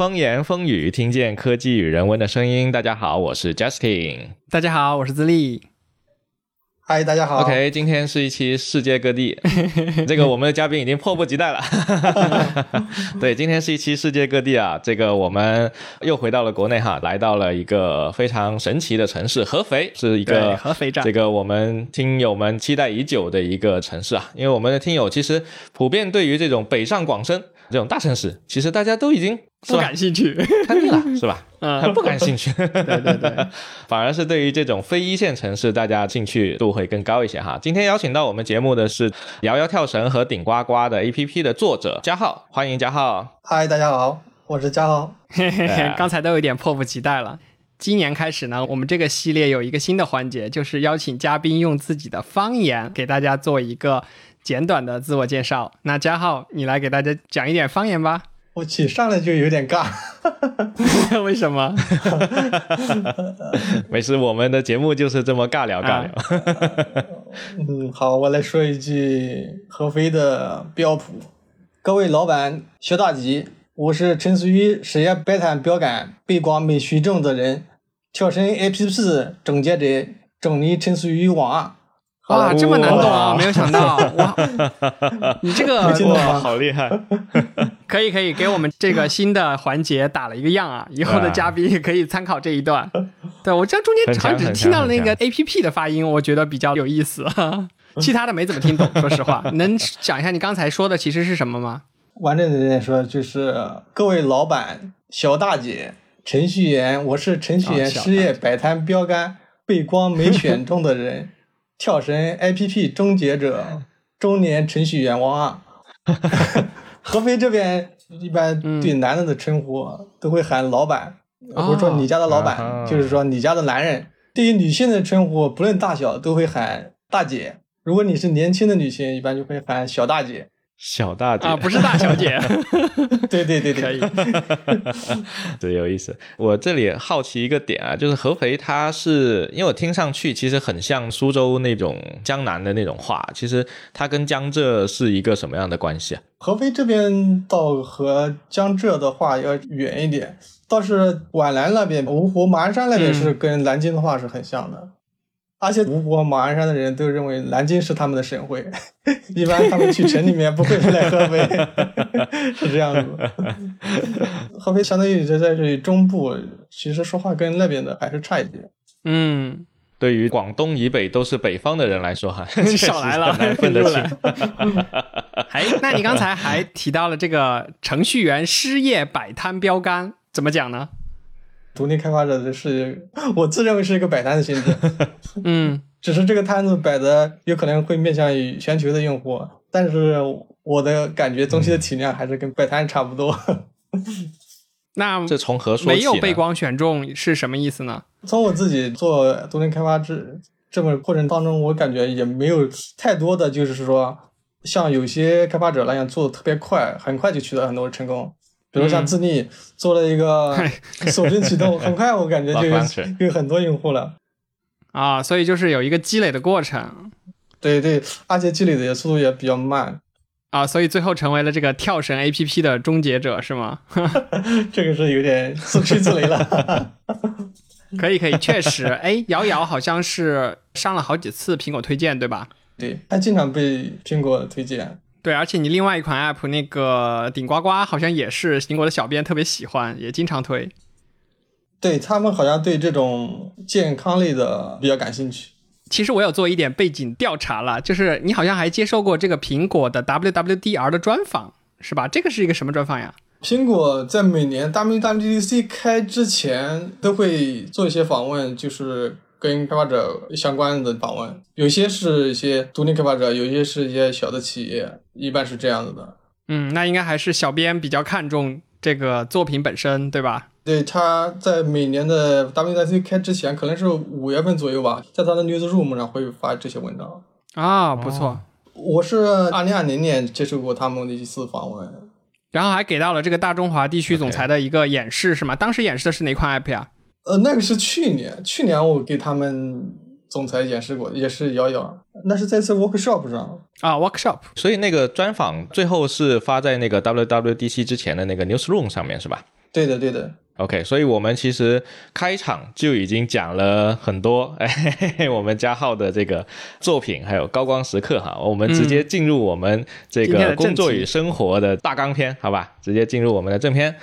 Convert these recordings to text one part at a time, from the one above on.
风言风语，听见科技与人文的声音。大家好，我是 Justin。大家好，我是自立。嗨，大家好。OK，今天是一期世界各地，这个我们的嘉宾已经迫不及待了。对，今天是一期世界各地啊，这个我们又回到了国内哈，来到了一个非常神奇的城市合肥，是一个合肥站这个我们听友们期待已久的一个城市啊。因为我们的听友其实普遍对于这种北上广深这种大城市，其实大家都已经是不感兴趣。看腻了，是吧？嗯，不感兴趣，对 对对，反而是对于这种非一线城市，大家兴趣度会更高一些哈。今天邀请到我们节目的是摇摇跳绳和顶呱呱的 APP 的作者嘉浩，欢迎嘉浩。嗨，大家好，我是嘉豪。嘿嘿嘿啊刚才都有点迫不及待了。今年开始呢，我们这个系列有一个新的环节，就是邀请嘉宾用自己的方言给大家做一个简短的自我介绍。那嘉浩，你来给大家讲一点方言吧。我去上来就有点尬，为什么？没事，我们的节目就是这么尬聊尬聊。嗯，好，我来说一句合肥的标普。各位老板、小大吉，我是陈思宇，事业摆摊标杆背光美虚证的人，跳绳 APP 终结者，中年陈思宇旺。哇，这么难懂啊！没有想到哇，你这个好厉害！可以可以给我们这个新的环节打了一个样啊，以后的嘉宾也可以参考这一段。对我这中间好像只听到了那个 A P P 的发音，我觉得比较有意思，其他的没怎么听懂。说实话，能讲一下你刚才说的其实是什么吗？完整的人说就是各位老板、小大姐、程序员，我是程序员哦小大事业摆摊标杆被光没选中的人，跳绳 APP 终结者，中年程序员王啊。合肥这边一般对男的的称呼都会喊老板，哦或者说你家的老板，啊就是说你家的男人。对于女性的称呼，不论大小，都会喊大姐。如果你是年轻的女性，一般就会喊小大姐。小大姐啊，不是大小姐，对对对对，可以。对，有意思。我这里好奇一个点啊，就是合肥，它是因为我听上去其实很像苏州那种江南的那种话，其实它跟江浙是一个什么样的关系啊？合肥这边倒和江浙的话要远一点，倒是皖南那边、芜湖、马鞍山那边是跟南京的话是很像的。而且芜湖、马鞍山的人都认为南京是他们的省会，一般他们去城里面不会来合肥，是这样子。合肥相当于就在这里中部，其实说话跟那边的还是差一点。嗯，对于广东以北都是北方的人来说，哈，少来了分得清。哎，那你刚才还提到了这个程序员失业摆摊标杆，怎么讲呢？独立开发者的是，我自认为是一个摆摊的性质。嗯，只是这个摊子摆的有可能会面向于全球的用户，但是我的感觉东西的体量还是跟摆摊差不多。那这从何说起？没有被光选中是什么意思呢？从我自己做独立开发这这么过程当中，我感觉也没有太多的就是说像有些开发者那样做的特别快，很快就取得很多成功。比如像自立做了一个锁屏启动，很快我感觉就有有很多用户了。啊，所以就是有一个积累的过程对对，而且积累的速度也比较慢，啊，所以最后成为了这个跳绳 A P P 的终结者是吗？这个是有点自吹自擂了。可以可以，确实，哎，瑶瑶好像是上了好几次苹果推荐，对吧？对，他经常被苹果推荐。对，而且你另外一款 App 那个顶呱呱好像也是苹果的小编特别喜欢，也经常推。对他们好像对这种健康类的比较感兴趣。其实我有做一点背景调查了，就是你好像还接受过这个苹果的 WWDR 的专访，是吧？这个是一个什么专访呀？苹果在每年 WWDC 开之前都会做一些访问，就是跟开发者相关的访问，有些是一些独立开发者，有些是一些小的企业，一般是这样子的。嗯，那应该还是小编比较看重这个作品本身，对吧？对，他在每年的 WWDC 开之前，可能是五月份左右吧，在他的 Newsroom 上会发这些文章。啊，不错。我是二零二零年接受过他们的一次访问，然后还给到了这个大中华地区总裁的一个演示，是吗？当时演示的是哪款 app 呀？呃，那个是去年，去年我给他们总裁演示过，也是瑶瑶，那是在次 workshop 上。啊，workshop。所以那个专访最后是发在那个 WWDC 之前的那个 Newsroom 上面是吧？对的，对的。OK，所以我们其实开场就已经讲了很多，哎，我们加号的这个作品，还有高光时刻哈。我们直接进入我们这个工作与生活的大纲篇，好吧？直接进入我们的正片。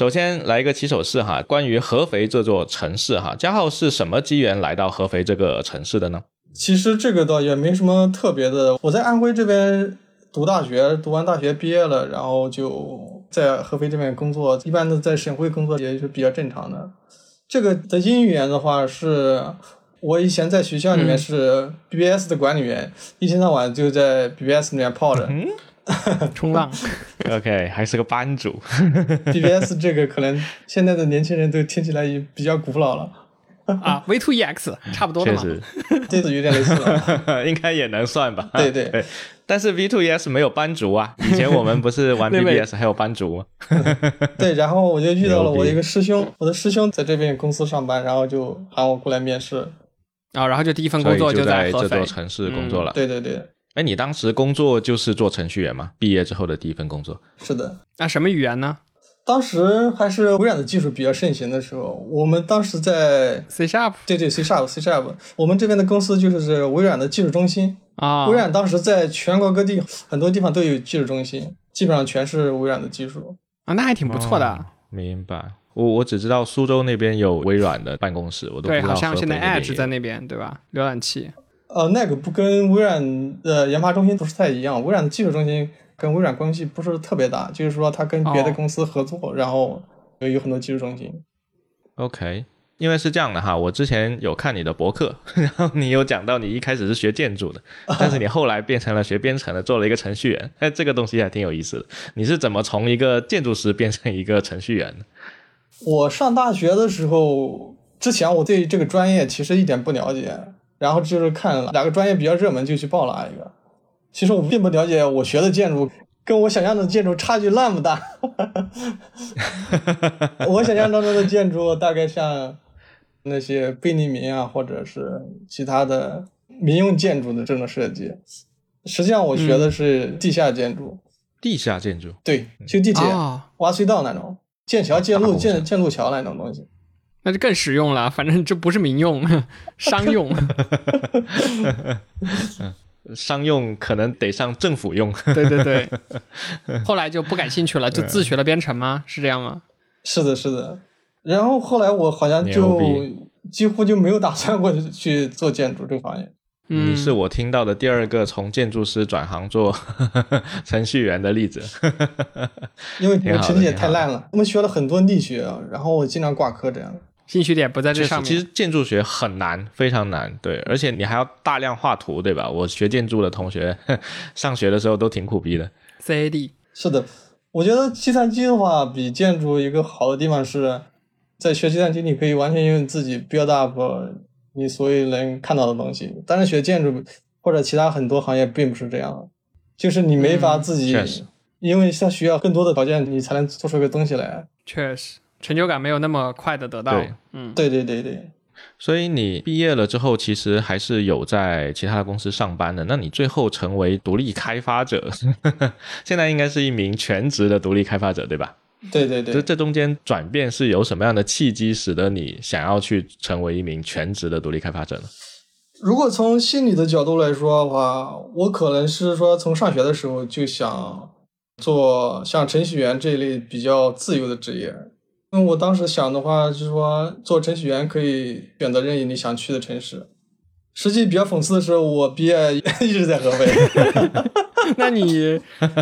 首先来一个起手式哈，关于合肥这座城市哈，加号是什么机缘来到合肥这个城市的呢？其实这个倒也没什么特别的，我在安徽这边读大学，读完大学毕业了，然后就。在合肥这边工作，一般的在省会工作也是比较正常的。这个的因缘的话，是我以前在学校里面是 BBS 的管理员，一天到晚就在 BBS 里面泡着 冲浪。OK，还是个班主。BBS 这个可能现在的年轻人都听起来也比较古老了啊，V2EX 差不多的嘛，这是有点类似了，应该也能算吧？对对。但是 V Two E S 没有班主啊，以前我们不是玩 B B S 还有班主吗？对，然后我就遇到了我一个师兄，我的师兄在这边公司上班，然后就喊我过来面试，啊，然后就第一份工作就在这座城市工作了。对对对，哎，你当时工作就是做程序员吗？毕业之后的第一份工作？是的。那什么语言呢？当时还是微软的技术比较盛行的时候，我们当时在 C Sharp，对对 C Sharp，C Sharp，我们这边的公司就是微软的技术中心。啊，微软当时在全国各地很多地方都有技术中心，基本上全是微软的技术啊，那还挺不错的。明白，我我只知道苏州那边有微软的办公室，我都不知道。对，好像现在 Edge 在那边，对吧？浏览器。呃，那个不跟微软的研发中心不是太一样，微软的技术中心跟微软关系不是特别大，就是说它跟别的公司合作，然后有很多技术中心。OK。因为是这样的哈，我之前有看你的博客，然后你有讲到你一开始是学建筑的，但是你后来变成了学编程的，做了一个程序员。哎，这个东西还挺有意思的。你是怎么从一个建筑师变成一个程序员的？我上大学的时候，之前我对这个专业其实一点不了解，然后就是看哪个专业比较热门就去报哪一个。其实我并不了解，我学的建筑跟我想象的建筑差距那么大。我想象当中的建筑大概像。那些贝聿铭啊，或者是其他的民用建筑的这种设计，实际上我学的是地下建筑。地下建筑，对，修地铁、挖隧道那种，建桥、建路、建建路桥那种东西，那就更实用了。反正这不是民用，商用。商用可能得上政府用。对对对。后来就不感兴趣了，就自学了编程吗？是这样吗？是的，是的。然后后来我好像就几乎就没有打算过去做建筑这个行业。你是我听到的第二个从建筑师转行做程序员的例子。因为我成绩也太烂了，我们学了很多力学，然后我经常挂科这样。兴趣点不在这上面。其实建筑学很难，非常难，对，而且你还要大量画图，对吧？我学建筑的同学 上学的时候都挺苦逼的。CAD 是的，我觉得计算机的话比建筑一个好的地方是。在学计算机，你可以完全用自己 build up 你所有能看到的东西。但是学建筑或者其他很多行业并不是这样，就是你没法自己，因为它需要更多的条件，你才能做出一个东西来。确实，成就感没有那么快的得到。对，嗯，对对对对。所以你毕业了之后，其实还是有在其他的公司上班的。那你最后成为独立开发者，现在应该是一名全职的独立开发者，对吧？对对对，这这中间转变是有什么样的契机，使得你想要去成为一名全职的独立开发者呢？如果从心理的角度来说的话，我可能是说从上学的时候就想做像程序员这一类比较自由的职业。因为我当时想的话，就是说做程序员可以选择任意你想去的城市。实际比较讽刺的是，我毕业 一直在合肥。那你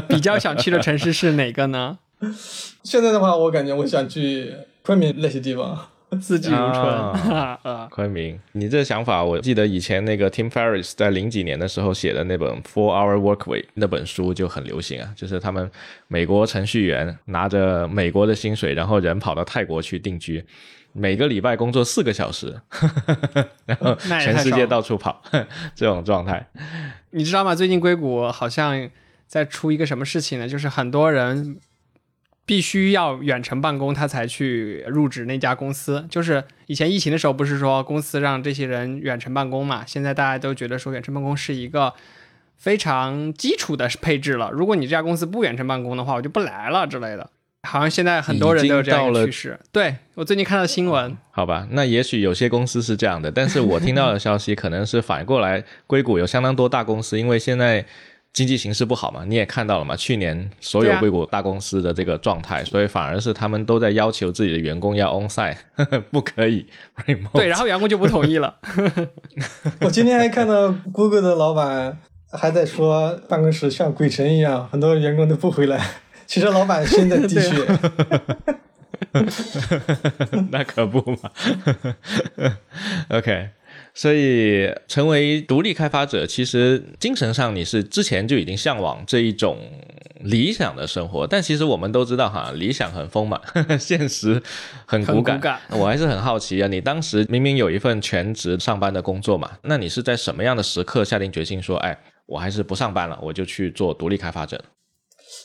比较想去的城市是哪个呢？现在的话，我感觉我想去昆明那些地方，四季如春 啊。昆明，你这想法，我记得以前那个 Tim Ferriss 在零几年的时候写的那本《Four Hour Workweek》那本书就很流行啊，就是他们美国程序员拿着美国的薪水，然后人跑到泰国去定居，每个礼拜工作四个小时，然后全世界到处跑，这种状态。你知道吗？最近硅谷好像在出一个什么事情呢？就是很多人。必须要远程办公，他才去入职那家公司。就是以前疫情的时候，不是说公司让这些人远程办公嘛？现在大家都觉得说远程办公是一个非常基础的配置了。如果你这家公司不远程办公的话，我就不来了之类的。好像现在很多人都有这样的趋势。对我最近看到新闻，好吧，那也许有些 公司是这样的，但是我听到的消息可能是反过来，硅谷有相当多大公司，因为现在。经济形势不好嘛，你也看到了嘛？去年所有硅谷大公司的这个状态，所以反而是他们都在要求自己的员工要 on site，不可以 remote。对，然后员工就不同意了。我今天还看到 Google 的老板还在说办公室像鬼城一样，很多员工都不回来。其实老板心在滴血。那可不嘛。OK。所以，成为独立开发者，其实精神上你是之前就已经向往这一种理想的生活。但其实我们都知道，哈，理想很丰满，现实很骨感。我还是很好奇啊，你当时明明有一份全职上班的工作嘛，那你是在什么样的时刻下定决心说，哎，我还是不上班了，我就去做独立开发者？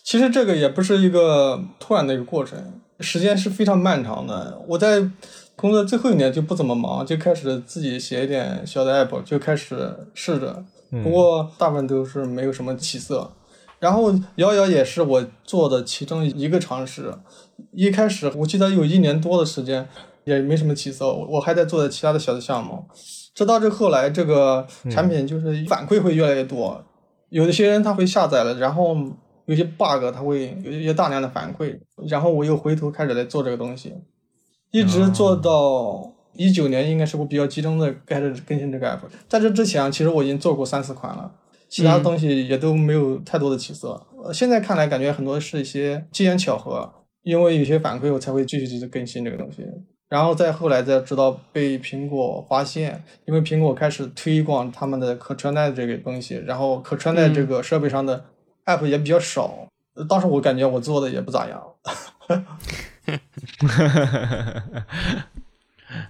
其实这个也不是一个突然的一个过程，时间是非常漫长的。我在。工作最后一年就不怎么忙，就开始自己写一点小的 app，就开始试着。不过大部分都是没有什么起色。然后摇摇也是我做的其中一个尝试。一开始我记得有一年多的时间也没什么起色，我还在做其他的小的项目。直到这后来这个产品就是反馈会越来越多，有一些人他会下载了，然后有些 bug 他会有一些大量的反馈，然后我又回头开始来做这个东西。一直做到一九年，应该是我比较集中的开始更新这个 app。在这之前，其实我已经做过三四款了，其他东西也都没有太多的起色。现在看来，感觉很多是一些机缘巧合，因为有些反馈，我才会继续继续更新这个东西。然后再后来再知道被苹果发现，因为苹果开始推广他们的可穿戴这个东西，然后可穿戴这个设备上的 app 也比较少。当时我感觉我做的也不咋样。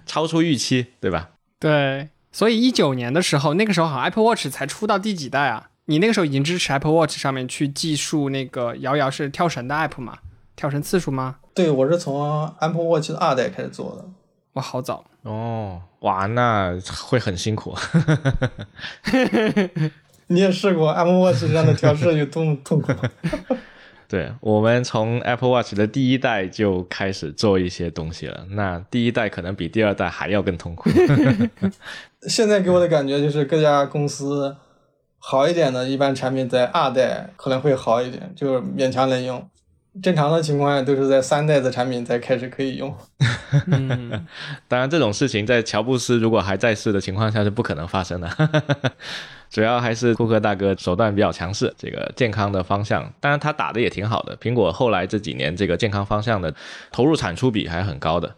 超出预期，对吧？对，所以一九年的时候，那个时候好像 Apple Watch 才出到第几代啊？你那个时候已经支持 Apple Watch 上面去计数那个摇摇是跳绳的 app 吗？跳绳次数吗？对，我是从 Apple Watch 的二代开始做的。哇，好早哦！哇，那会很辛苦。你也试过 Apple Watch 上的调试有多么痛苦？对我们从 Apple Watch 的第一代就开始做一些东西了，那第一代可能比第二代还要更痛苦。现在给我的感觉就是各家公司好一点的，一般产品在二代可能会好一点，就是勉强能用。正常的情况下都是在三代的产品才开始可以用。当然，这种事情在乔布斯如果还在世的情况下是不可能发生的。主要还是库克大哥手段比较强势，这个健康的方向，当然他打的也挺好的。苹果后来这几年这个健康方向的投入产出比还很高的。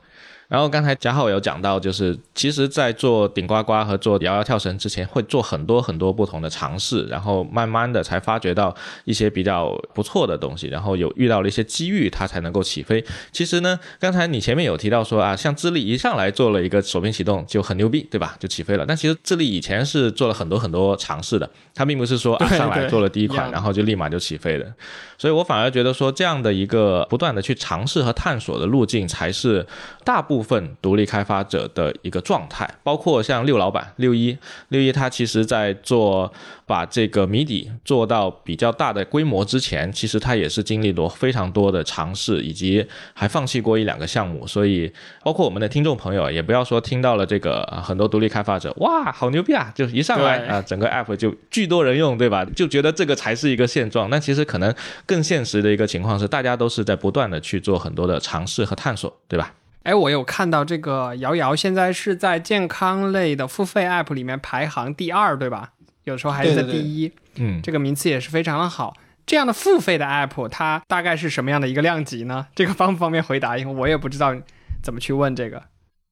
然后刚才贾浩有讲到，就是其实，在做顶呱呱和做摇摇跳绳之前，会做很多很多不同的尝试，然后慢慢的才发掘到一些比较不错的东西，然后有遇到了一些机遇，它才能够起飞。其实呢，刚才你前面有提到说啊，像智利一上来做了一个手柄启动就很牛逼，对吧？就起飞了。但其实智利以前是做了很多很多尝试的，它并不是说啊上来做了第一款，然后就立马就起飞的。所以我反而觉得说，这样的一个不断的去尝试和探索的路径，才是大部。部分独立开发者的一个状态，包括像六老板六一六一，他其实在做把这个谜底做到比较大的规模之前，其实他也是经历了非常多的尝试，以及还放弃过一两个项目。所以，包括我们的听众朋友，也不要说听到了这个很多独立开发者，哇，好牛逼啊！就一上来啊，整个 app 就巨多人用，对吧？就觉得这个才是一个现状。那其实可能更现实的一个情况是，大家都是在不断的去做很多的尝试和探索，对吧？哎，我有看到这个瑶瑶现在是在健康类的付费 App 里面排行第二，对吧？有时候还是在第一，嗯，这个名次也是非常的好。这样的付费的 App，它大概是什么样的一个量级呢？这个方不方便回答？因为我也不知道怎么去问这个。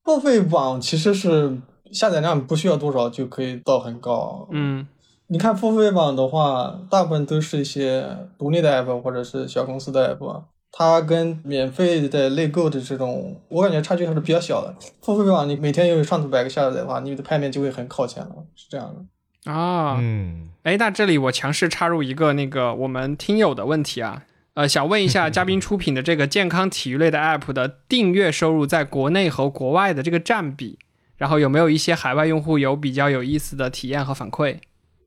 付费榜其实是下载量不需要多少就可以到很高。嗯，你看付费榜的话，大部分都是一些独立的 App 或者是小公司的 App。它跟免费的内购的这种，我感觉差距还是比较小的。付费版你每天有上图百个下载的话，你的排面就会很靠前了，是这样的。啊，嗯，哎，那这里我强势插入一个那个我们听友的问题啊，呃，想问一下 嘉宾出品的这个健康体育类的 app 的订阅收入在国内和国外的这个占比，然后有没有一些海外用户有比较有意思的体验和反馈？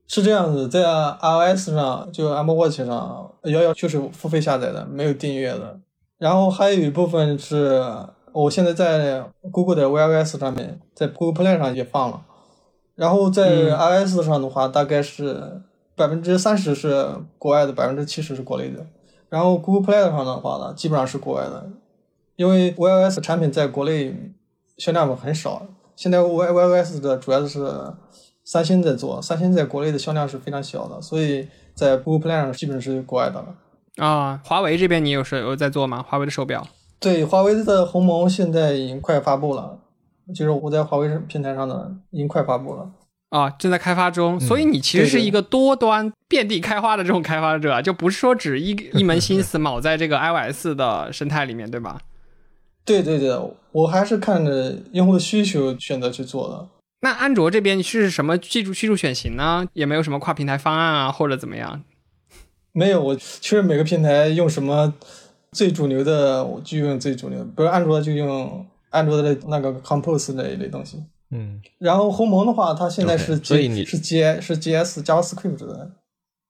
是这样子，在 iOS 上，就 Apple Watch 上，幺幺就是付费下载的，没有订阅的。然后还有一部分是我现在在 Google 的 iOS 上面，在 Google Play 上也放了。然后在 iOS 上的话，大概是百分之三十是国外的，百分之七十是国内的。然后 Google Play 上的话呢，基本上是国外的，因为 iOS 产品在国内销量很少。现在 iOS 的主要的是三星在做，三星在国内的销量是非常小的，所以在 Google Play 上基本是国外的了。啊，华为这边你有是有在做吗？华为的手表？对，华为的鸿蒙现在已经快发布了。就是我在华为平台上的已经快发布了啊，正在开发中。所以你其实是一个多端遍地开花的这种开发者，就不是说只一一门心思铆在这个 iOS 的生态里面，对吧？对对对，我还是看着用户的需求选择去做的。那安卓这边是什么技术技术选型呢？也没有什么跨平台方案啊，或者怎么样？没有，我其实每个平台用什么最主流的，我就用最主流的，比如安卓就用。安卓的那个 Compose 那一类东西，嗯，然后鸿蒙的话，它现在是所以你是 G 是 GS JavaScript 的，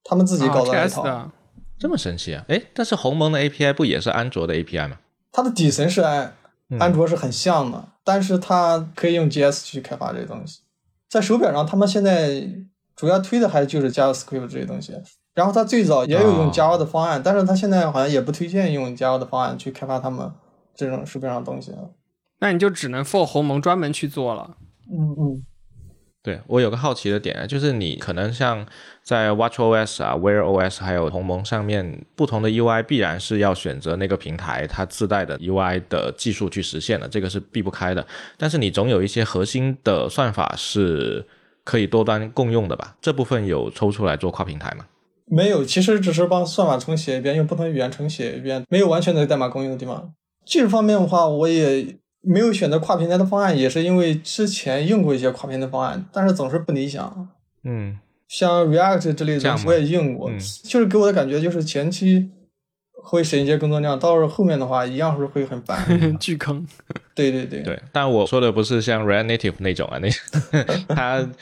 他们自己搞的一套，这么神奇啊！哎，但是鸿蒙的 API 不也是安卓的 API 吗？它的底层是安安卓是很像的，但是它可以用 GS 去开发这些东西。在手表上，他们现在主要推的还就是 JavaScript 这些东西。然后它最早也有用 Java 的方案，但是它现在好像也不推荐用 Java 的方案去开发他们这种手表上的东西了。那你就只能 for 鸿蒙专门去做了。嗯嗯，对我有个好奇的点啊，就是你可能像在 WatchOS 啊、Wear OS 还有鸿蒙上面，不同的 UI 必然是要选择那个平台它自带的 UI 的技术去实现的，这个是避不开的。但是你总有一些核心的算法是可以多端共用的吧？这部分有抽出来做跨平台吗？没有，其实只是帮算法重写一遍，用不同语言重写一遍，没有完全的代码共用的地方。技术方面的话，我也。没有选择跨平台的方案，也是因为之前用过一些跨平台方案，但是总是不理想。嗯，像 React 之类的我也用过，就是给我的感觉就是前期会省一些工作量，到了后面的话一样是会很烦，巨坑。对对对对，但我说的不是像 React Native 那种啊，那它。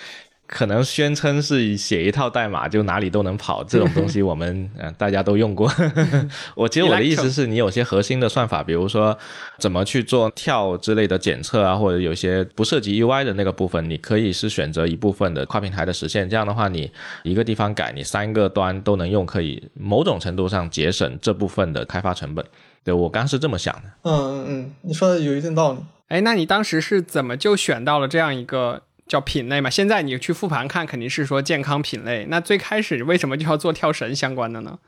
可能宣称是写一套代码就哪里都能跑，这种东西我们嗯 大家都用过。我其实我的意思是你有些核心的算法，比如说怎么去做跳之类的检测啊，或者有些不涉及 UI 的那个部分，你可以是选择一部分的跨平台的实现。这样的话，你一个地方改，你三个端都能用，可以某种程度上节省这部分的开发成本。对我刚是这么想的。嗯嗯嗯，你说的有一定道理。哎，那你当时是怎么就选到了这样一个？叫品类嘛，现在你去复盘看，肯定是说健康品类。那最开始为什么就要做跳绳相关的呢？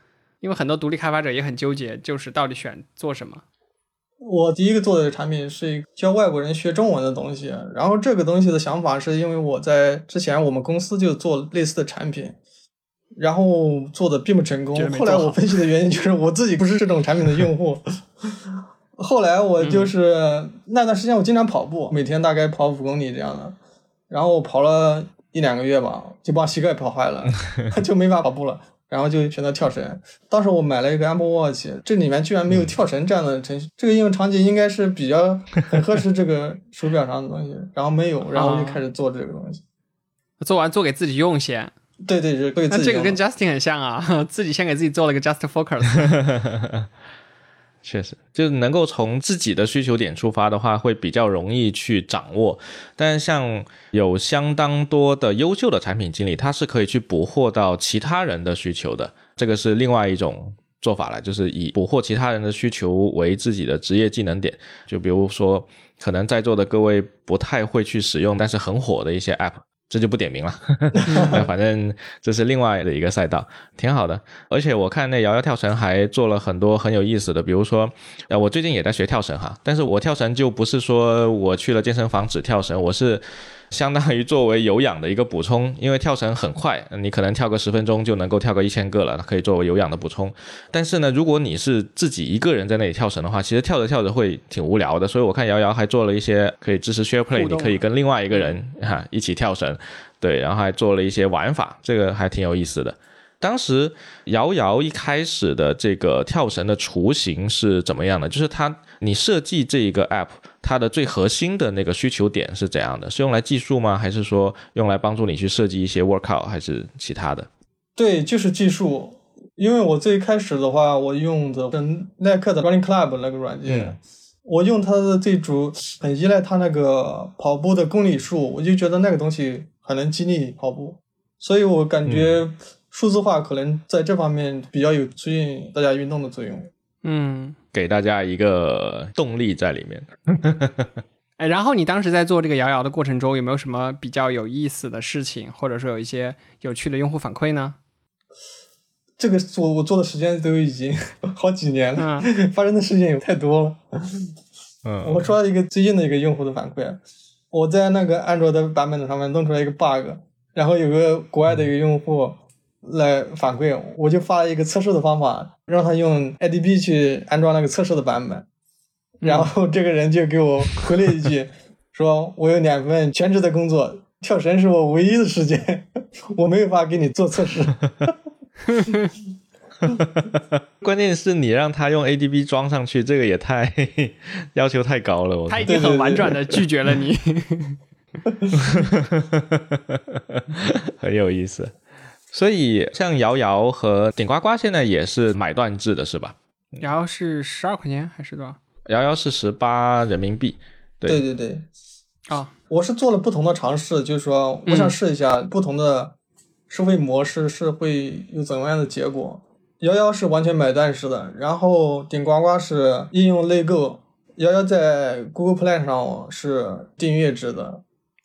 因为很多独立开发者也很纠结，就是到底选做什么。我第一个做的产品是教外国人学中文的东西，然后这个东西的想法是因为我在之前我们公司就做类似的产品，然后做的并不成功。后来我分析的原因就是我自己不是这种产品的用户。后来我就是那段时间我经常跑步，每天大概跑五公里这样的。然后跑了一两个月吧，就把膝盖跑坏了，就没法跑步了。然后就选择跳绳。当时我买了一个 Apple Watch，这里面居然没有跳绳这样的程序。这个应用场景应该是比较 很合适这个手表上的东西，然后没有，然后就开始做这个东西。做完做给自己用先。对对对，那这个跟 Justin 很像啊，自己先给自己做了个 Just Focus。确实，就是能够从自己的需求点出发的话，会比较容易去掌握。但是像有相当多的优秀的产品经理，他是可以去捕获到其他人的需求的。这个是另外一种做法了，就是以捕获其他人的需求为自己的职业技能点。就比如说，可能在座的各位不太会去使用，但是很火的一些 App。这就不点名了，反正这是另外的一个赛道，挺好的。而且我看那瑶瑶跳绳还做了很多很有意思的，比如说，呃，我最近也在学跳绳哈，但是我跳绳就不是说我去了健身房只跳绳，我是。相当于作为有氧的一个补充，因为跳绳很快，你可能跳个十分钟就能够跳个一千个了，可以作为有氧的补充。但是呢，如果你是自己一个人在那里跳绳的话，其实跳着跳着会挺无聊的。所以我看瑶瑶还做了一些可以支持 share play，你可以跟另外一个人哈一起跳绳，对，然后还做了一些玩法，这个还挺有意思的。当时瑶瑶一开始的这个跳绳的雏形是怎么样的？就是它，你设计这一个 app，它的最核心的那个需求点是怎样的？是用来计数吗？还是说用来帮助你去设计一些 workout，还是其他的？对，就是计数。因为我最开始的话，我用的是耐克的 Running Club 那个软件，嗯我用它的最主很依赖它那个跑步的公里数，我就觉得那个东西很能激励跑步，所以我感觉数字化可能在这方面比较有促进大家运动的作用。嗯，给大家一个动力在里面。哎，然后你当时在做这个摇摇的过程中，有没有什么比较有意思的事情，或者说有一些有趣的用户反馈呢？这个做我做的时间都已经好几年了，嗯发生的事情也太多了。嗯我说一个最近的一个用户的反馈，我在那个安卓的版本上面弄出来一个 bug，然后有个国外的一个用户来反馈，我就发了一个测试的方法，让他用 IDB 去安装那个测试的版本，然后这个人就给我回了一句，说我有两份全职的工作，跳绳是我唯一的时间，我没有法给你做测试。关键是你让他用 ADB 装上去，这个也太 要求太高了。我他已经很婉转的拒绝了你。很有意思。所以像瑶瑶和顶呱呱现在也是买断制的，是吧？瑶瑶是十二块钱还是多少？瑶瑶是十八人民币，对对对对，啊、我是做了不同的尝试，就是说我想试一下不同的收费模式是会有怎么样的结果。瑶瑶是完全买断式的，然后顶呱呱是应用内购，瑶瑶在 Google Play 上是订阅制的。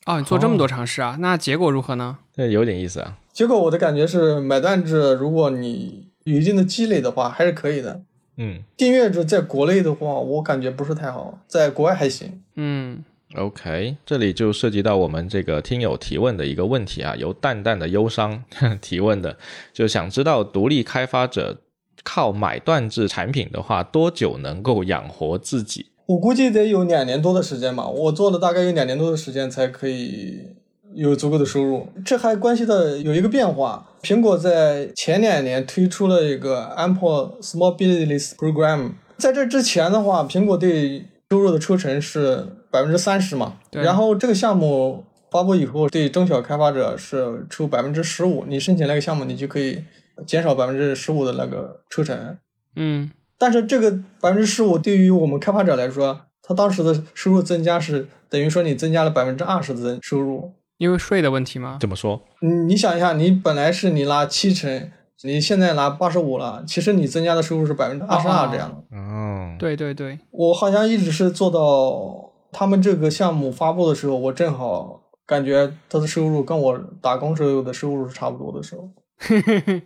哦，你做这么多尝试啊？那结果如何呢？这有点意思啊。结果我的感觉是买断制，如果你有一定的积累的话，还是可以的。嗯订阅制在国内的话，我感觉不是太好，在国外还行。嗯，OK，这里就涉及到我们这个听友提问的一个问题啊，由淡淡的忧伤 提问的，就想知道独立开发者靠买断制产品的话，多久能够养活自己？我估计得有两年多的时间吧，我做了大概有两年多的时间才可以有足够的收入。这还关系到有一个变化，苹果在前两年推出了一个 Apple Small Business Program，在这之前的话，苹果对收入的抽成是百分之三十嘛，对然后这个项目发布以后，对中小开发者是抽百分之十五，你申请那个项目，你就可以减少百分之十五的那个抽成。嗯但是这个百分之十五对于我们开发者来说，他当时的收入增加是等于说你增加了百分之二十的收入。因为税的问题吗？怎么说？你你想一下，你本来是你拿七成，你现在拿八十五了，其实你增加的收入是百分之二十二这样的。哦，对对对，我好像一直是做到他们这个项目发布的时候，我正好感觉他的收入跟我打工时候的收入是差不多的时候。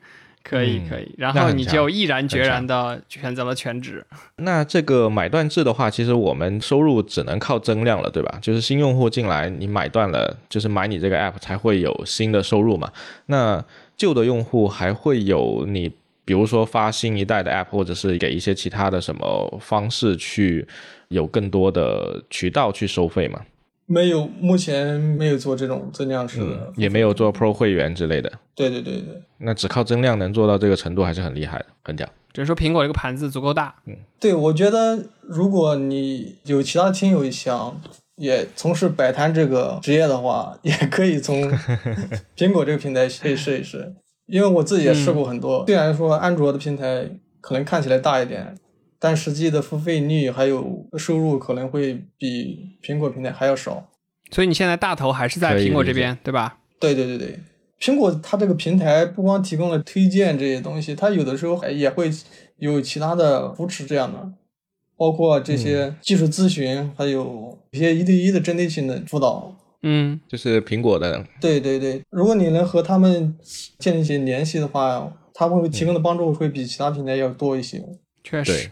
嗯可以可以。然后你就毅然决然的选择了全职。那这个买断制的话，其实我们收入只能靠增量了，对吧？就是新用户进来，你买断了，就是买你这个 app 才会有新的收入嘛。那旧的用户还会有你，比如说发新一代的 app，或者是给一些其他的什么方式去有更多的渠道去收费嘛？没有，目前没有做这种增量式的。嗯，也没有做 Pro 会员之类的。对对对对。那只靠增量能做到这个程度，还是很厉害的，很屌。只是说苹果这个盘子足够大。嗯对，我觉得如果你有其他听友想也从事摆摊这个职业的话，也可以从 苹果这个平台可以试一试。因为我自己也试过很多，虽然说安卓的平台可能看起来大一点，但实际的付费率还有收入可能会比苹果平台还要少。所以你现在大头还是在苹果这边，对吧？对对对对，苹果它这个平台不光提供了推荐这些东西，它有的时候还也会有其他的扶持这样的，包括这些技术咨询，还有一些一对一的针对性的辅导。嗯，就是苹果的，对对对，如果你能和他们建立起联系的话，他们会提供的帮助会比其他平台要多一些。对确实。，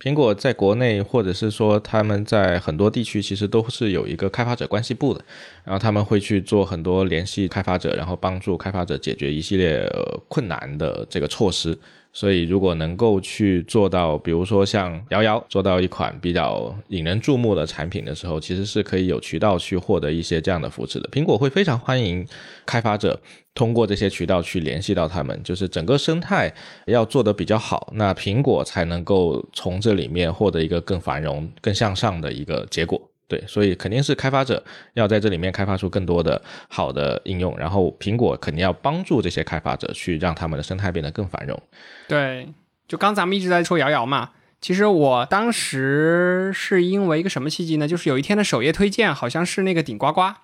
苹果在国内或者是说他们在很多地区其实都是有一个开发者关系部的，然后他们会去做很多联系开发者，然后帮助开发者解决一系列、困难的这个措施。所以，如果能够去做到，比如说像瑶瑶做到一款比较引人注目的产品的时候，其实是可以有渠道去获得一些这样的扶持的。苹果会非常欢迎开发者通过这些渠道去联系到他们，就是整个生态要做得比较好，那苹果才能够从这里面获得一个更繁荣、更向上的一个结果。对，所以肯定是开发者要在这里面开发出更多的好的应用，然后苹果肯定要帮助这些开发者去让他们的生态变得更繁荣。对，就刚咱们一直在说瑶瑶嘛，其实我当时是因为一个什么契机呢？就是有一天的首页推荐好像是那个顶呱呱，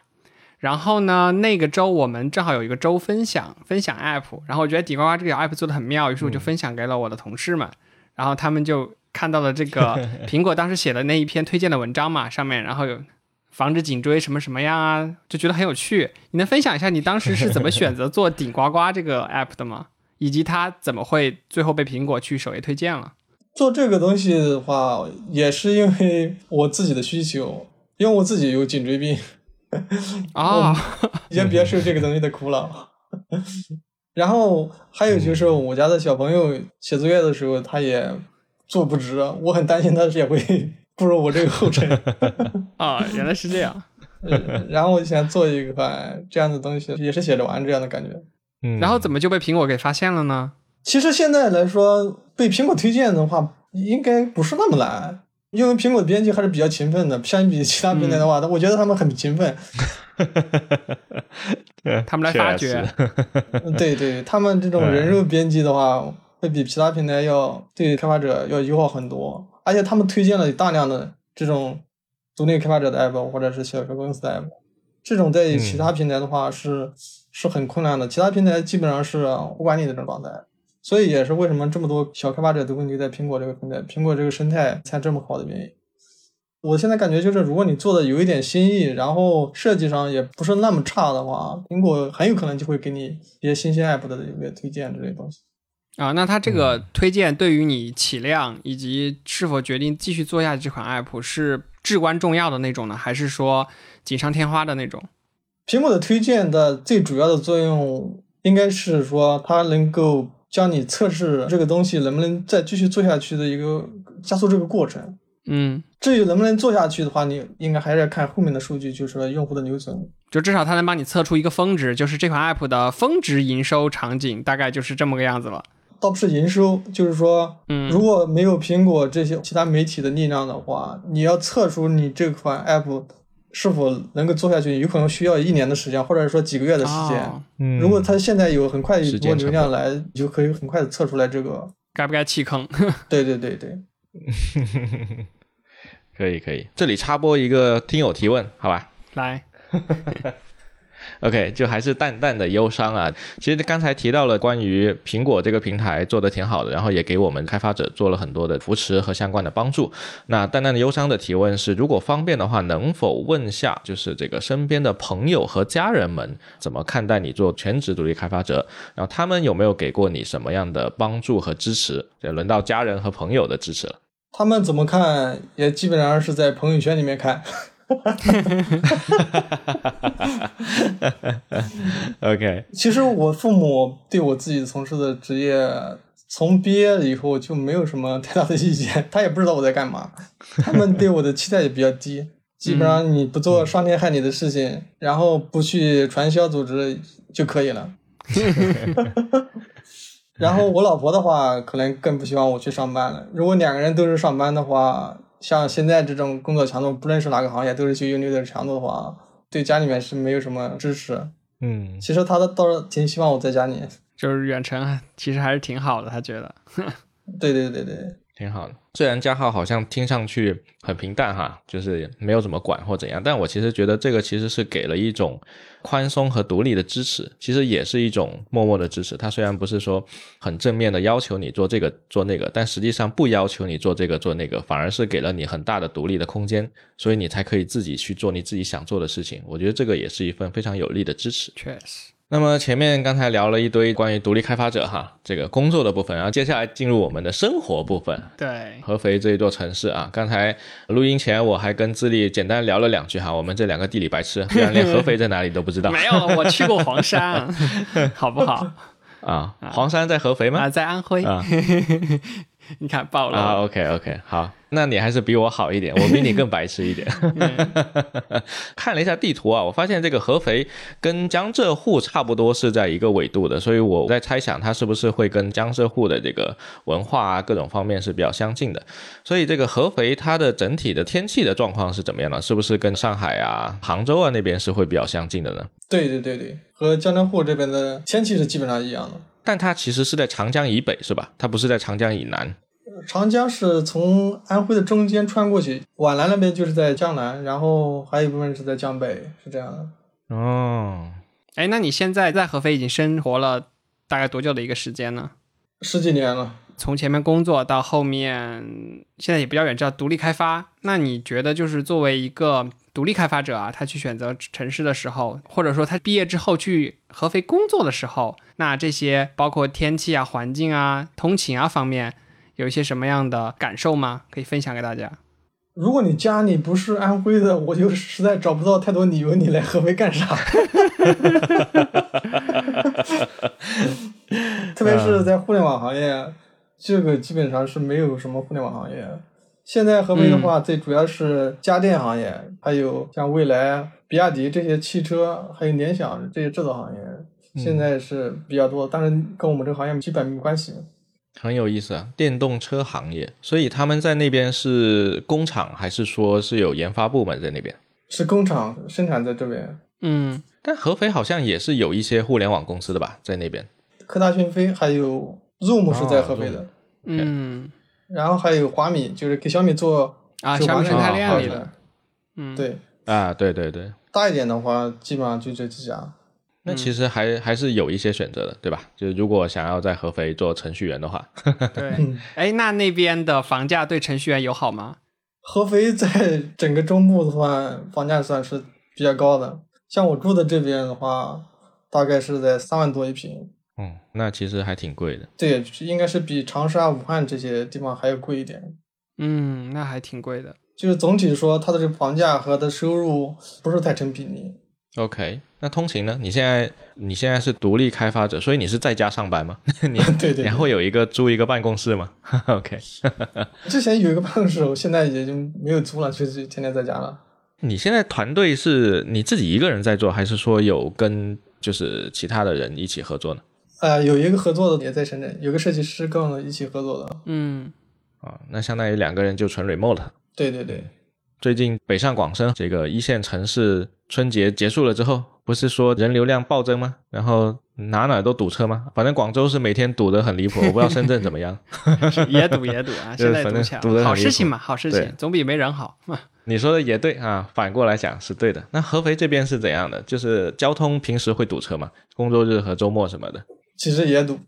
然后呢那个周我们正好有一个周分享分享 app，然后我觉得顶呱呱这个 app 做的很妙，于是我就分享给了我的同事们，然后他们就。看到了这个 苹果当时写的那一篇推荐的文章嘛，上面然后有防止颈椎什么什么样啊，就觉得很有趣。你能分享一下你当时是怎么选择做顶呱呱这个 app 的吗？以及它怎么会最后被苹果去首页推荐了？做这个东西的话，也是因为我自己的需求，因为我自己有颈椎病啊，先别受这个东西的苦恼。然后还有就是我家的小朋友写作业的时候，他也。做不直，我很担心他也会 步入我这个后尘。啊，原来是这样。然后我就想做一个这样的东西，也是写着玩这样的感觉。嗯。然后怎么就被苹果给发现了呢？其实现在来说，被苹果推荐的话，应该不是那么难，因为苹果的编辑还是比较勤奋的。相比其他平台的话，我觉得他们很勤奋。他们来发掘。对对，他们这种人肉编辑的话。会比其他平台要对开发者要友好很多，而且他们推荐了大量的这种独立开发者的 app 或者是小车公司的 app，这种在其他平台的话是是很困难的，其他平台基本上是不管你的这种状态，所以也是为什么这么多小开发者都会留在苹果这个平台，苹果这个生态才这么好的原因。我现在感觉就是，如果你做的有一点新意，然后设计上也不是那么差的话，苹果很有可能就会给你一些新鲜 app 的一个推荐之类东西。啊，那它这个推荐对于你起量以及是否决定继续做下这款 app 是至关重要的那种呢，还是说锦上添花的那种？苹果的推荐的最主要的作用应该是说，它能够将你测试这个东西能不能再继续做下去的一个加速这个过程。嗯，至于能不能做下去的话，你应该还是要看后面的数据，就是说用户的留存。就至少它能帮你测出一个峰值，就是这款 app 的峰值营收场景大概就是这么个样子了。倒不是营收，就是说，嗯，如果没有苹果这些其他媒体的力量的话，你要测出你这款 app 是否能够做下去，有可能需要一年的时间，或者说几个月的时间。嗯，如果它现在有很快一波流量来，你就可以很快的测出来这个该不该弃坑。对对对对，可以可以，这里插播一个听友提问，好吧？来。OK，就还是淡淡的忧伤啊。其实刚才提到了关于苹果这个平台做的挺好的，然后也给我们开发者做了很多的扶持和相关的帮助。那淡淡的忧伤的提问是：如果方便的话，能否问下，就是这个身边的朋友和家人们怎么看待你做全职独立开发者？然后他们有没有给过你什么样的帮助和支持？也轮到家人和朋友的支持了。他们怎么看？也基本上是在朋友圈里面看。哈哈哈！OK，其实我父母对我自己从事的职业，从毕业了以后就没有什么太大的意见，他也不知道我在干嘛，他们对我的期待也比较低，基本上你不做伤天害理的事情，然后不去传销组织就可以了。然后我老婆的话，可能更不希望我去上班了。如果两个人都是上班的话。像现在这种工作强度，不论是哪个行业，都是去用六的强度的话，对家里面是没有什么支持。嗯，其实他倒是挺希望我在家里，就是远程，其实还是挺好的。他觉得，对对对对。挺好的，虽然加号好像听上去很平淡哈，就是没有怎么管或怎样，但我其实觉得这个其实是给了一种宽松和独立的支持，其实也是一种默默的支持。他虽然不是说很正面的要求你做这个做那个，但实际上不要求你做这个做那个，反而是给了你很大的独立的空间，所以你才可以自己去做你自己想做的事情。我觉得这个也是一份非常有力的支持。确实。那么前面刚才聊了一堆关于独立开发者哈这个工作的部分，然后接下来进入我们的生活部分。对，合肥这一座城市啊，刚才录音前我还跟智利简单聊了两句哈，我们这两个地理白痴居然连合肥在哪里都不知道。没有，我去过黄山，好不好？啊，黄山在合肥吗？啊，在安徽。啊，你看爆了啊！OK OK，好，那你还是比我好一点，我比你更白痴一点。看了一下地图啊，我发现这个合肥跟江浙沪差不多是在一个纬度的，所以我在猜想它是不是会跟江浙沪的这个文化啊各种方面是比较相近的。所以这个合肥它的整体的天气的状况是怎么样的？是不是跟上海啊、杭州啊那边是会比较相近的呢？对对对对，和江浙沪这边的天气是基本上一样的。但它其实是在长江以北，是吧？它不是在长江以南。长江是从安徽的中间穿过去，皖南那边就是在江南，然后还有一部分是在江北，是这样的。哦，哎，那你现在在合肥已经生活了大概多久的一个时间呢？十几年了。从前面工作到后面，现在也比较远，叫独立开发。那你觉得，就是作为一个独立开发者啊，他去选择城市的时候，或者说他毕业之后去合肥工作的时候，那这些包括天气啊、环境啊、通勤啊方面，有一些什么样的感受吗？可以分享给大家。如果你家里不是安徽的，我就实在找不到太多理由你来合肥干啥。特别是在互联网行业。这个基本上是没有什么互联网行业。现在合肥的话，最主要是家电行业，还有像蔚来、比亚迪这些汽车，还有联想这些制造行业，现在是比较多。当然跟我们这个行业基本没关系。很有意思啊，电动车行业。所以他们在那边是工厂，还是说是有研发部门在那边？是工厂生产在这边。嗯，但合肥好像也是有一些互联网公司的吧，在那边。科大讯飞还有。Zoom 是在合肥的，嗯，然后还有华米，就是给小米做啊，小米生态链里的，嗯，对，啊，对对对，大一点的话，基本上就这几家。那其实还还是有一些选择的，对吧？就是如果想要在合肥做程序员的话，对，哎，那那边的房价对程序员友好吗？合肥在整个中部的话，房价算是比较高的，像我住的这边的话，大概是在三万多一平。嗯，那其实还挺贵的。对，应该是比长沙、武汉这些地方还要贵一点。嗯，那还挺贵的。就是总体说，它的这房价和的收入不是太成比例。OK，那通勤呢？你现在你现在是独立开发者，所以你是在家上班吗？你对对，然后有一个租一个办公室吗？OK，之前有一个办公室，我现在已经没有租了，就是天天在家了。你现在团队是你自己一个人在做，还是说有跟就是其他的人一起合作呢？呃，有一个合作的也在深圳，有个设计师跟我们一起合作的。嗯，啊，那相当于两个人就纯 remote。对对对。最近北上广深这个一线城市春节结束了之后，不是说人流量暴增吗？然后哪哪都堵车吗？反正广州是每天堵得很离谱，我不知道深圳怎么样。也堵也堵啊，现在堵起来，好事情嘛，好事情，总比没人好。你说的也对啊，反过来讲是对的。那合肥这边是怎样的？就是交通平时会堵车吗？工作日和周末什么的？其实也堵，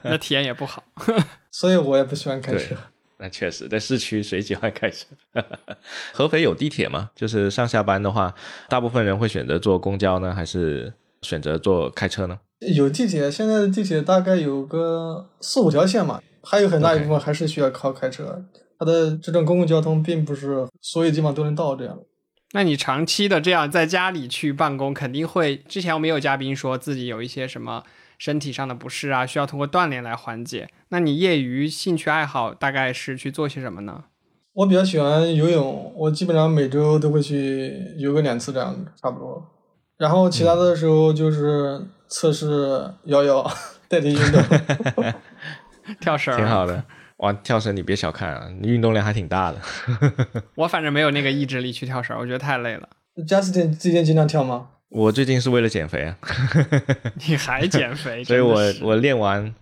那体验也不好，所以我也不喜欢开车。那确实，在市区谁喜欢开车？合肥有地铁吗？就是上下班的话，大部分人会选择坐公交呢，还是选择坐开车呢？有地铁，现在的地铁大概有个四五条线嘛，还有很大一部分还是需要靠开车。它的这种公共交通并不是所有地方都能到这样。那你长期的这样在家里去办公，肯定会。之前我们有嘉宾说自己有一些什么身体上的不适啊，需要通过锻炼来缓解。那你业余兴趣爱好大概是去做些什么呢？我比较喜欢游泳，我基本上每周都会去游个两次这样差不多。然后其他的时候就是测试摇摇代替运动，跳绳，挺好的。哇，跳绳你别小看啊，你运动量还挺大的。我反正没有那个意志力去跳绳，我觉得太累了。Justin 最近经常跳吗？我最近是为了减肥啊。你还减肥？所以我我练完。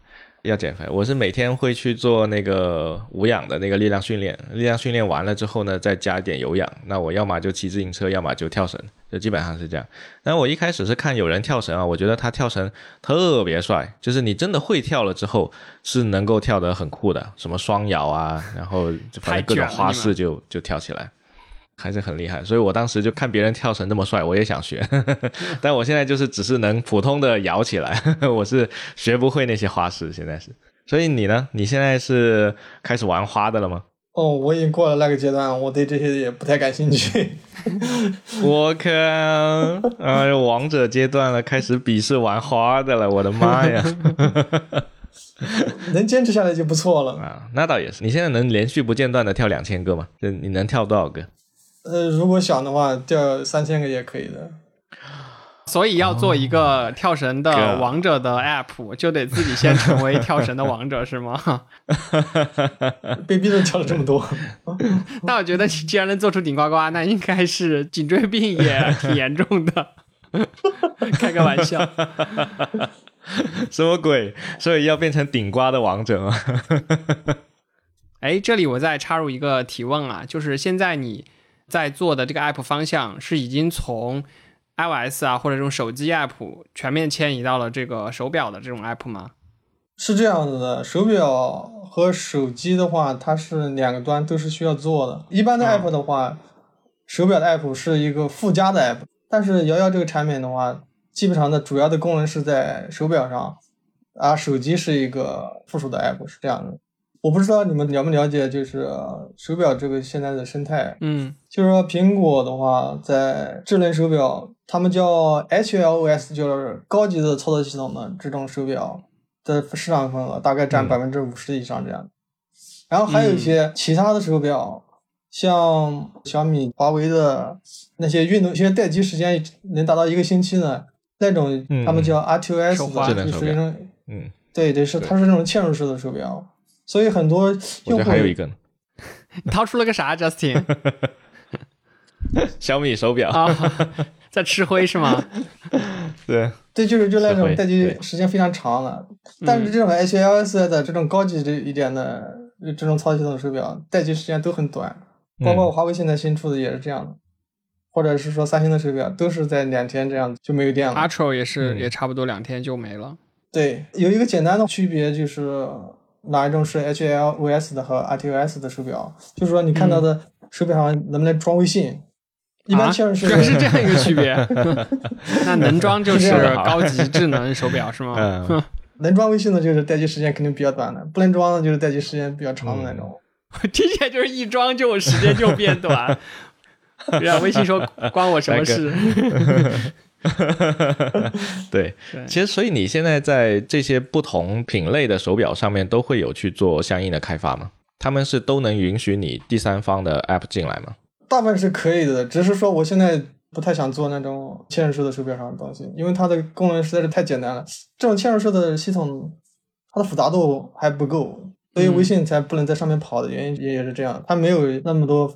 要减肥，我是每天会去做那个无氧的那个力量训练，力量训练完了之后呢，再加一点有氧。那我要么就骑自行车，要么就跳绳，就基本上是这样。但我一开始是看有人跳绳啊，我觉得他跳绳特别帅，就是你真的会跳了之后，是能够跳得很酷的，什么双摇啊，然后反正各种花式就就跳起来。还是很厉害，所以我当时就看别人跳绳那么帅，我也想学。但我现在就是只是能普通的摇起来，我是学不会那些花式。现在是，所以你呢？你现在是开始玩花的了吗？哦，我已经过了那个阶段，我对这些也不太感兴趣。我靠！哎，王者阶段了，开始鄙视玩花的了，我的妈呀！能坚持下来就不错了。啊，那倒也是。你现在能连续不间断的跳两千个吗？就你能跳多少个？呃，如果想的话，掉三千个也可以的。所以要做一个跳绳的王者的 app，就得自己先成为跳绳的王者，是吗？被逼着跳了这么多。那我觉得你既然能做出顶呱呱，那应该是颈椎病也挺严重的。开个玩笑。什么鬼？所以要变成顶呱的王者吗？哎，这里我再插入一个提问啊，就是现在你在做的这个 app 方向是已经从 iOS 啊或者这种手机 app 全面迁移到了这个手表的这种 app 吗？是这样子的，手表和手机的话，它是两个端都是需要做的。一般的 app 的话，手表的 app 是一个附加的 app，但是摇摇这个产品的话。基本上的主要的功能是在手表上，啊，手机是一个附属的 app，是这样的。我不知道你们了不了解，就是手表这个现在的生态。嗯，就是说苹果的话，在智能手表，他们叫 HLOS，就是高级的操作系统的这种手表的市场份额大概占百分之五十以上这样。然后还有一些其他的手表，像小米、华为的那些运动，一些待机时间能达到一个星期的。那种他们叫 RTOS 的，就是那种，嗯，对对，是它是那种嵌入式的手表，所以很多用户还有一个，掏出了个啥，Justin？小米手表。啊，在吃灰是吗？对，对，就是就那种待机时间非常长的，但是这种 HLS 的这种高级这一点的这种操作系统手表，待机时间都很短，包括华为现在新出的也是这样的。或者是说三星的手表都是在两天这样就没有电了，Ultra 也是也差不多两天就没了。对，有一个简单的区别就是哪一种是 HLOS 的和 RTOS 的手表，就是说你看到的手表上能不能装微信？一般确认是是这样一个区别。那能装就是高级智能手表是吗？能装微信的就是待机时间肯定比较短的，不能装的就是待机时间比较长的那种。听起来就是一装就时间就变短。让微信说关我什么事？对，其实所以你现在在这些不同品类的手表上面都会有去做相应的开发吗？他们是都能允许你第三方的 app 进来吗？大部分是可以的，只是说我现在不太想做那种嵌入式的手表上的东西，因为它的功能实在是太简单了。这种嵌入式的系统，它的复杂度还不够，所以微信才不能在上面跑的原因也也是这样，它没有那么多。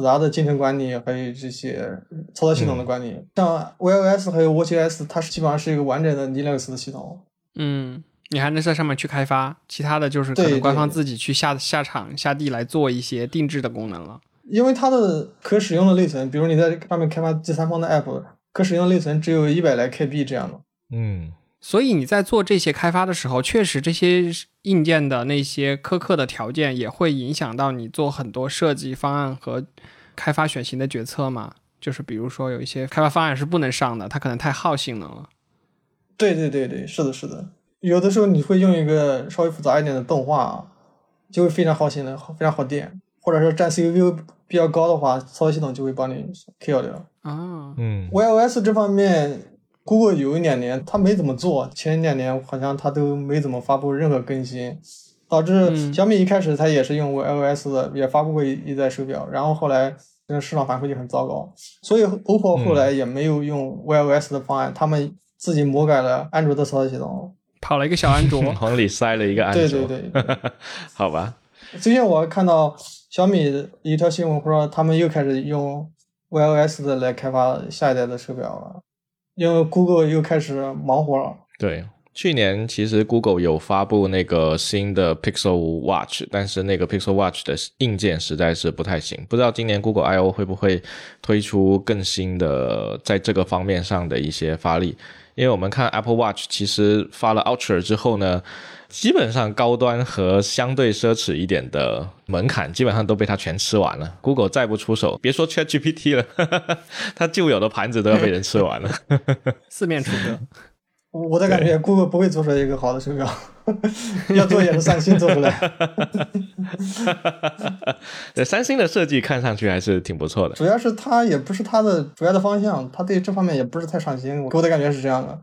复杂的进程管理，还有这些操作系统的管理，像 weOS 还有 watchOS，它是基本上是一个完整的 Linux 的系统。嗯，你还能在上面去开发，其他的就是可能官方自己去下下场下地来做一些定制的功能了。因为它的可使用的内存，比如你在上面开发第三方的 app，可使用内存只有一百来 KB 这样的。嗯。所以你在做这些开发的时候，确实这些硬件的那些苛刻的条件也会影响到你做很多设计方案和开发选型的决策嘛？就是比如说有一些开发方案是不能上的，它可能太耗性能了。对对对对，是的，是的。有的时候你会用一个稍微复杂一点的动画，就会非常耗性能，非常耗电，或者说占 CPU 比较高的话，操作系统就会帮你 kill 掉。啊，嗯，iOS 这方面。Google 有一两年，它没怎么做，前两年好像它都没怎么发布任何更新，导致小米一开始它也是用 iOS 的，也发布过一一代手表，然后后来这个市场反馈就很糟糕，所以 OPPO 后来也没有用 iOS 的方案，他们自己魔改了安卓的操作系统，跑了一个小安卓，往里塞了一个安卓，对对对，好吧。最近我看到小米一条新闻说，他们又开始用 iOS 的来开发下一代的手表了。因为 Google 又开始忙活了。对，去年其实 Google 有发布那个新的 Pixel Watch，但是那个 Pixel Watch 的硬件实在是不太行。不知道今年 Google I/O 会不会推出更新的在这个方面上的一些发力？因为我们看 Apple Watch，其实发了 Ultra 之后呢。基本上高端和相对奢侈一点的门槛，基本上都被它全吃完了。Google 再不出手，别说 Chat GPT 了，它旧有的盘子都要被人吃完了。四面楚歌。我的感觉，Google 不会做出来一个好的手表，要做也是三星做出来。对，三星的设计看上去还是挺不错的。主要是它也不是它的主要的方向，它对这方面也不是太上心。给我的感觉是这样的。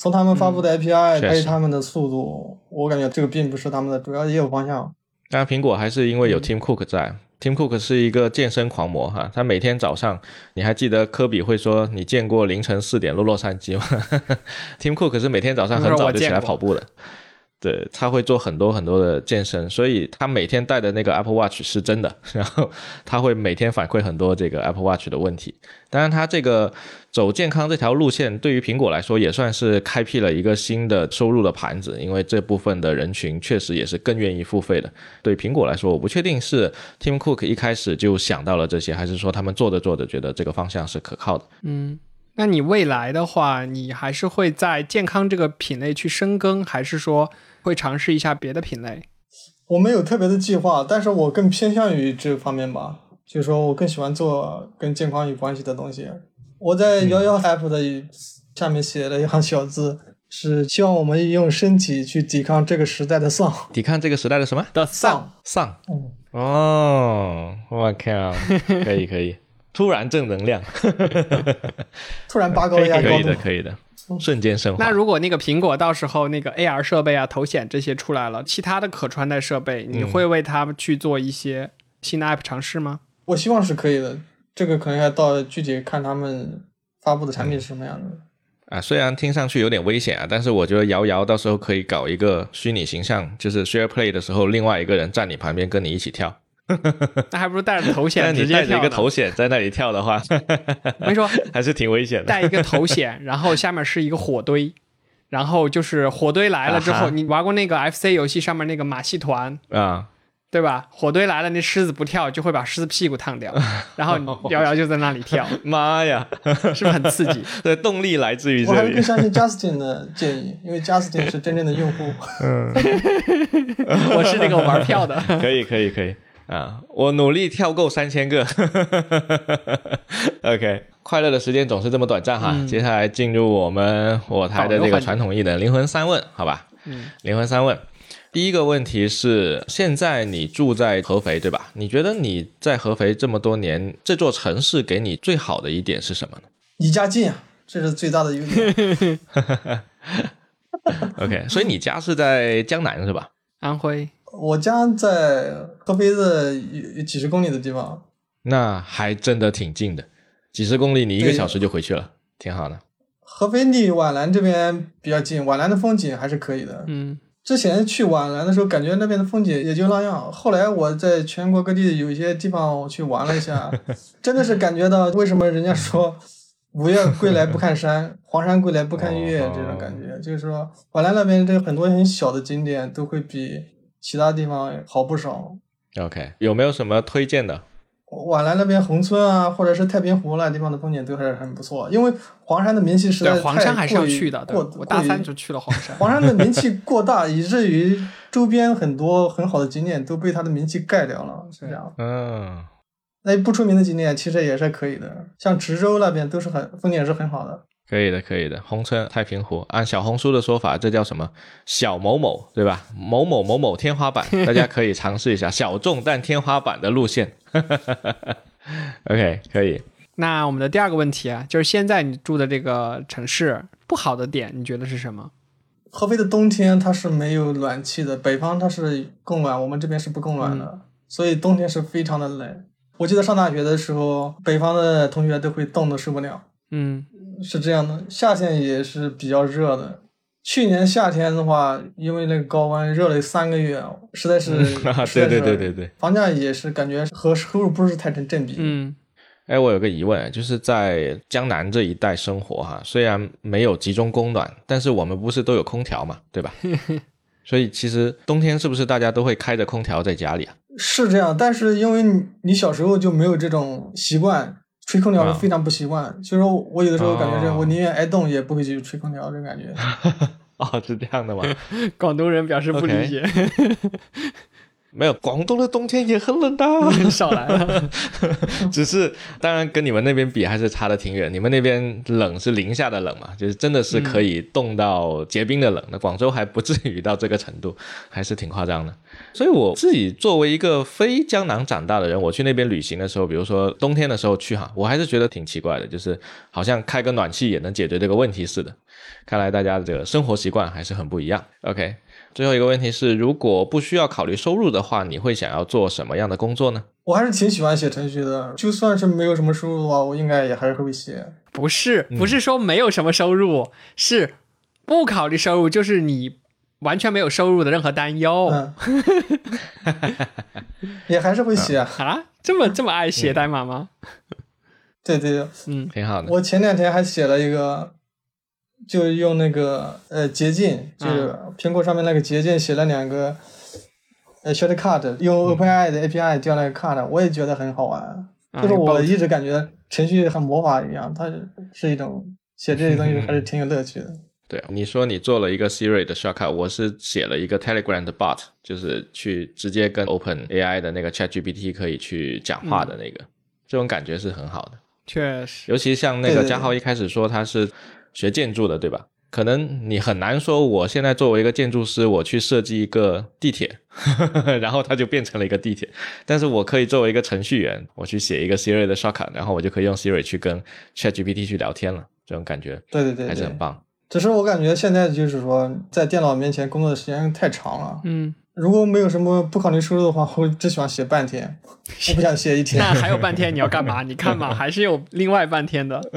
从他们发布的 API 还有他们的速度，我感觉这个并不是他们的主要业务方向。当然，苹果还是因为有嗯 Tim Cook 在。Tim Cook 是一个健身狂魔哈，他每天早上，你还记得科比会说你见过凌晨四点落洛杉矶吗？Tim Cook 是每天早上很早就起来跑步的，对，他会做很多很多的健身，所以他每天带的那个 Apple Watch 是真的，然后他会每天反馈很多这个 Apple Watch 的问题。当然，他这个走健康这条路线，对于苹果来说也算是开辟了一个新的收入的盘子，因为这部分的人群确实也是更愿意付费的。对苹果来说，我不确定是 Tim Cook 一开始就想到了这些，还是说他们做着做着觉得这个方向是可靠的。嗯，那你未来的话，你还是会在健康这个品类去深耕，还是说会尝试一下别的品类？我没有特别的计划，但是我更偏向于这方面吧，就是说我更喜欢做跟健康有关系的东西。我在幺幺 app 的下面写了一行小字，是希望我们用身体去抵抗这个时代的丧抵抗这个时代的什么的丧。丧？嗯，哦，我靠，可以可以，突然正能量，突然拔高一下高度可以的。可以的，瞬间升华。那如果那个苹果到时候那个 AR 设备啊、头显这些出来了，其他的可穿戴设备，你会为他们去做一些新的 App 尝试吗？我希望是可以的，这个可能要到具体看他们发布的产品是什么样的。啊，虽然听上去有点危险啊，但是我觉得瑶瑶到时候可以搞一个虚拟形象，就是 Share Play 的时候，另外一个人站你旁边跟你一起跳。那还不如带着头但显直接你带着一个头显在那里跳的话，我跟你说，还是挺危险的。带一个头显，然后下面是一个火堆，然后就是火堆来了之后，啊你玩过那个 FC 游戏上面那个马戏团，啊，对吧？火堆来了，那狮子不跳就会把狮子屁股烫掉，然后瑶瑶就在那里跳，妈呀，是不是很刺激？对动力来自于这里。我还是更。相信 Justin 的建议，因为 Justin 是真正的用户。嗯。我是那个玩票的，可以，可以，可以啊！我努力跳够三千个。OK，快乐的时间总是这么短暂哈。接下来进入我们我台的这个传统艺能灵魂三问，好吧？嗯，灵魂三问。第一个问题是，现在你住在合肥对吧？你觉得你在合肥这么多年，这座城市给你最好的一点是什么呢离家近啊，这是最大的优点。OK，所以你家是在江南是吧？安徽我家在合肥的有有几十公里的地方，那还真的挺近的，几十公里你一个小时就回去了，挺好的。合肥离皖南这边比较近，皖南的风景还是可以的。嗯，之前去皖南的时候，感觉那边的风景也就那样。后来我在全国各地有一些地方我去玩了一下，真的是感觉到为什么人家说“五岳归来不看山，黄山归来不看岳”哦这种感觉，就是说皖南那边这个很多很小的景点都会比其他地方好不少。OK，有没有什么推荐的？皖南那边宏村啊，或者是太平湖那地方的风景都还是很不错，因为黄山的名气实在黄山还是要太过于去的。对过，我大三就去了黄山。黄山的名气过大，以至于周边很多很好的景点都被它的名气盖掉了，是这样。嗯，那不出名的景点其实也是可以的，像池州那边都是很风景也是很好的。可以的，可以的。红村、太平湖，按小红书的说法，这叫什么？小某某，对吧？某某某某天花板，大家可以尝试一下小众但天花板的路线。OK，可以。那我们的第二个问题啊，就是现在你住的这个城市不好的点，你觉得是什么？合肥的冬天它是没有暖气的，北方它是供暖，我们这边是不供暖的，所以冬天是非常的冷。我记得上大学的时候，北方的同学都会冻得受不了。嗯，是这样的，夏天也是比较热的。去年夏天的话，因为那个高温热了三个月，实在是，对对对对对。房价也是感觉和收入不是太成正比。嗯，哎，我有个疑问，就是在江南这一带生活哈，虽然没有集中供暖，但是我们不是都有空调嘛，对吧？所以其实冬天是不是大家都会开着空调在家里啊？是这样，但是因为你你小时候就没有这种习惯，吹空调啊是非常不习惯。所以说我有的时候感觉是哦我宁愿挨冻也不会去吹空调，这种感觉。哦，是这样的吗？广东人表示不理解。没有，广东的冬天也很冷的，少来了。只是当然跟你们那边比还是差的挺远。你们那边冷是零下的冷嘛，就是真的是可以冻到结冰的冷。那广州还不至于到这个程度，还是挺夸张的。所以我自己作为一个非江南长大的人，我去那边旅行的时候，比如说冬天的时候去哈，我还是觉得挺奇怪的，就是好像开个暖气也能解决这个问题似的。看来大家的这个生活习惯还是很不一样。OK。最后一个问题是，如果不需要考虑收入的话，你会想要做什么样的工作呢？我还是挺喜欢写程序的，就算是没有什么收入的话，我应该也还是会写。不是，不是说没有什么收入，是不考虑收入，就是你完全没有收入的任何担忧。嗯，也还是会写啊？这么这么爱写代码吗？对对，嗯，挺好的。我前两天还写了一个。就用那个呃捷径，就是苹果上面那个捷径写了两个呃 shortcut，用 OpenAI 的 API 叫那个 cut，我也觉得很好玩。就是我一直感觉程序很魔法一样，它是一种写这些东西 还是挺有乐趣的。对，你说你做了一个 Siri 的 shortcut，我是写了一个 Telegram 的 bot，就是去直接跟 OpenAI 的那个 ChatGPT 可以去讲话的那个，这种感觉是很好的。确实，尤其像那个嘉浩一开始说他是。学建筑的对吧？可能你很难说，我现在作为一个建筑师，我去设计一个地铁，然后它就变成了一个地铁。但是我可以作为一个程序员，我去写一个 Siri 的 shortcut，然后我就可以用 Siri 去跟 ChatGPT 去聊天了。这种感觉，对对对，还是很棒。只是我感觉现在就是说，在电脑面前工作的时间太长了。嗯，如果没有什么不考虑收入的话，我只喜欢写半天，我不想写一天。那还有半天你要干嘛？你看嘛，还是有另外半天的。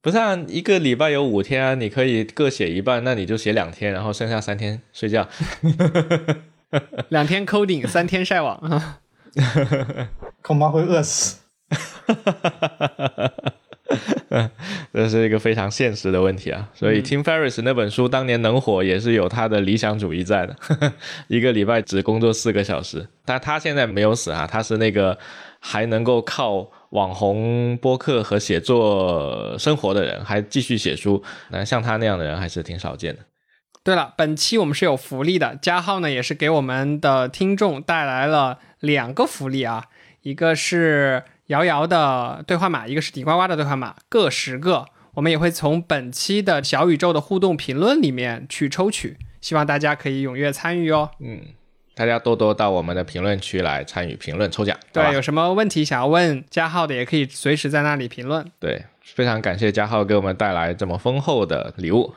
不是啊，一个礼拜有五天啊，你可以各写一半，那你就写两天，然后剩下三天睡觉。两天 coding，三天晒网，恐怕会饿死。这是一个非常现实的问题啊，所以 Tim Ferriss 那本书当年能火，也是有他的理想主义在的。一个礼拜只工作四个小时，但他现在没有死啊，他是那个还能够靠。网红播客和写作生活的人还继续写书，那像他那样的人还是挺少见的。对了，本期我们是有福利的，加号呢也是给我们的听众带来了两个福利啊，一个是瑶瑶的兑换码，一个是底呱呱的兑换码，各十个。我们也会从本期的小宇宙的互动评论里面去抽取，希望大家可以踊跃参与哦。嗯。大家多多到我们的评论区来参与评论抽奖。对，有什么问题想要问加号的，也可以随时在那里评论。对，非常感谢加号给我们带来这么丰厚的礼物。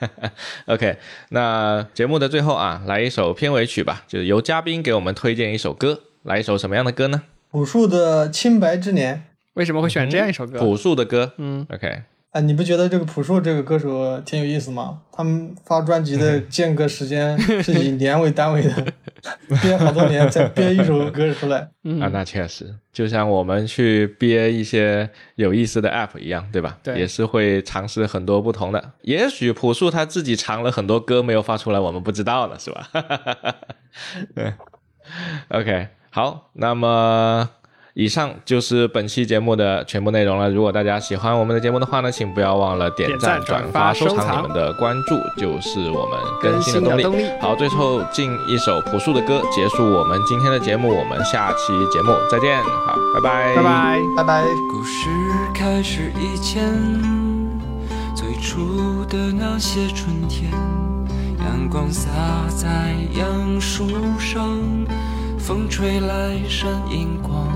OK，那节目的最后啊，来一首片尾曲吧，就是由嘉宾给我们推荐一首歌，来一首什么样的歌呢？朴树的《清白之年》。为什么会选这样一首歌？朴树的歌。嗯，OK。哎，你不觉得这个朴树这个歌手挺有意思吗？他们发专辑的 间隔时间是以年为单位的，憋好多年再憋一首歌出来。啊，那确实，就像我们去憋一些有意思的 app 一样，对吧？对，也是会尝试很多不同的。也许朴树他自己藏了很多歌没有发出来，我们不知道了，是吧？对，OK，好，那么。以上就是本期节目的全部内容了。如果大家喜欢我们的节目的话呢，请不要忘了点赞、转发、收藏。你们的关注就是我们更新的动力。好，最后进一首朴树的歌，结束我们今天的节目。我们下期节目再见。好，拜拜，拜拜，拜拜。故事开始以前，最初的那些春天，阳光洒在杨树上，风吹来闪银光。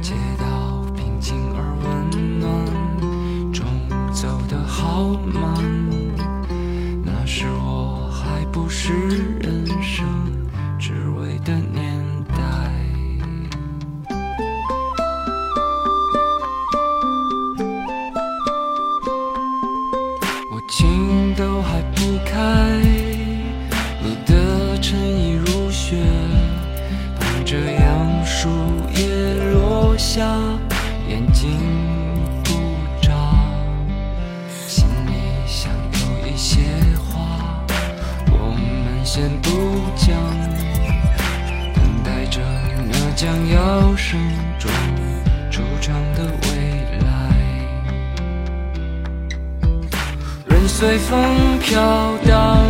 街道平静而温暖，钟走得好慢。那时我还不是人生只为的年代。我情都还不开，树叶落下，眼睛不眨，心里想有一些话，我们先不讲，等待着那将要生中出场的未来。任随风飘荡，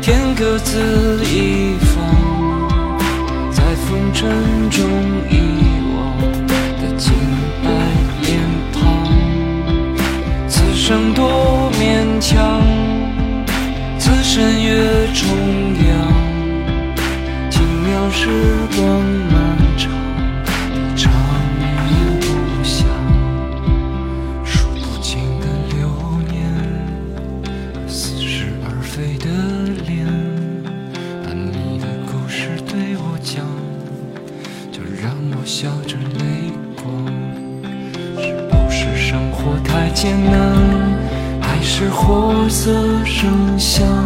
天各自一方。尘中遗忘的清白脸庞，此生多勉强，此身越重洋，轻描时光。声响。